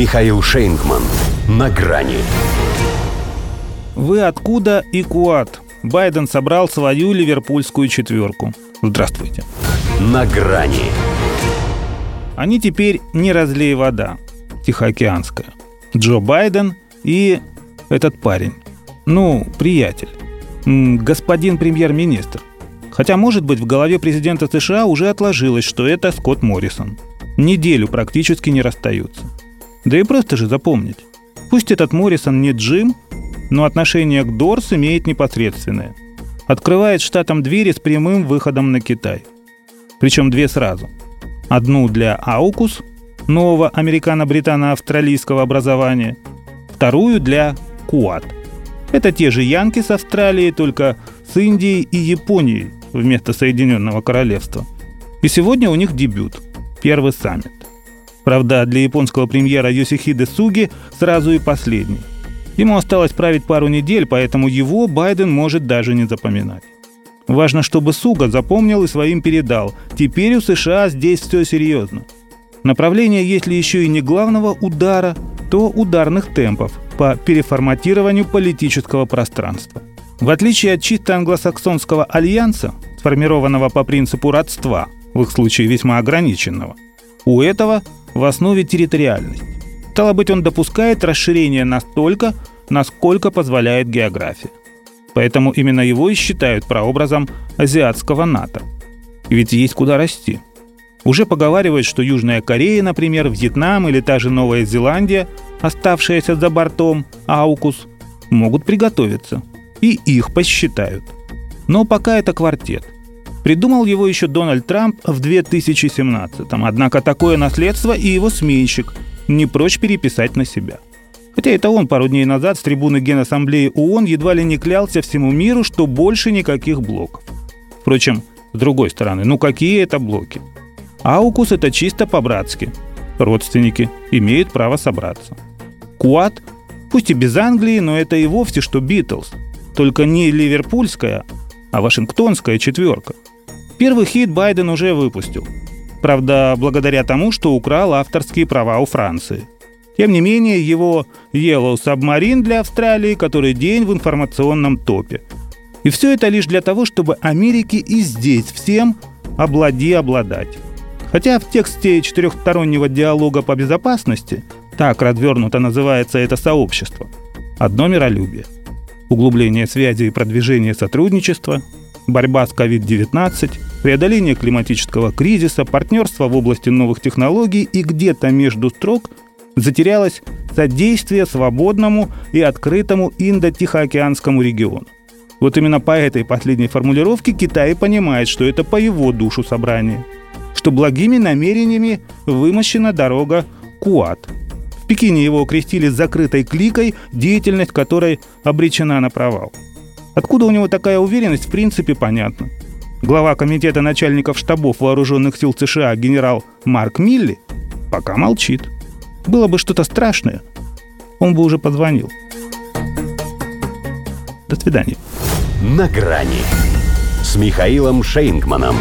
Михаил Шейнгман. На грани. Вы откуда и куат? Байден собрал свою ливерпульскую четверку. Здравствуйте. На грани. Они теперь не разлей вода. Тихоокеанская. Джо Байден и этот парень. Ну, приятель. Господин премьер-министр. Хотя, может быть, в голове президента США уже отложилось, что это Скотт Моррисон. Неделю практически не расстаются. Да и просто же запомнить. Пусть этот Моррисон не Джим, но отношение к Дорс имеет непосредственное. Открывает штатам двери с прямым выходом на Китай. Причем две сразу. Одну для Аукус, нового американо-британо-австралийского образования, вторую для Куат. Это те же янки с Австралией, только с Индией и Японией вместо Соединенного Королевства. И сегодня у них дебют – первый саммит. Правда, для японского премьера Йосихиде Суги сразу и последний. Ему осталось править пару недель, поэтому его Байден может даже не запоминать. Важно, чтобы Суга запомнил и своим передал. Теперь у США здесь все серьезно. Направление, если еще и не главного удара, то ударных темпов по переформатированию политического пространства. В отличие от чисто англосаксонского альянса, сформированного по принципу родства, в их случае весьма ограниченного, у этого в основе территориальность. Стало быть, он допускает расширение настолько, насколько позволяет география. Поэтому именно его и считают прообразом азиатского НАТО. Ведь есть куда расти. Уже поговаривают, что Южная Корея, например, Вьетнам или та же Новая Зеландия, оставшаяся за бортом, Аукус, могут приготовиться. И их посчитают. Но пока это квартет – Придумал его еще Дональд Трамп в 2017-м, однако такое наследство и его сменщик не прочь переписать на себя. Хотя это он пару дней назад с трибуны Генассамблеи ООН едва ли не клялся всему миру, что больше никаких блоков. Впрочем, с другой стороны, ну какие это блоки? Аукус это чисто по-братски. Родственники имеют право собраться. Куат, пусть и без Англии, но это и вовсе что Битлз. Только не ливерпульская, а вашингтонская четверка – Первый хит Байден уже выпустил. Правда, благодаря тому, что украл авторские права у Франции. Тем не менее, его Yellow Submarine для Австралии который день в информационном топе. И все это лишь для того, чтобы Америке и здесь всем облади обладать. Хотя в тексте четырехстороннего диалога по безопасности, так развернуто называется это сообщество, одно миролюбие. Углубление связи и продвижение сотрудничества, борьба с COVID-19, преодоление климатического кризиса, партнерство в области новых технологий и где-то между строк затерялось содействие свободному и открытому Индо-Тихоокеанскому региону. Вот именно по этой последней формулировке Китай понимает, что это по его душу собрание, что благими намерениями вымощена дорога Куат. Пекине его окрестили закрытой кликой, деятельность которой обречена на провал – Откуда у него такая уверенность, в принципе, понятно. Глава комитета начальников штабов вооруженных сил США генерал Марк Милли пока молчит. Было бы что-то страшное, он бы уже позвонил. До свидания. На грани с Михаилом Шейнгманом.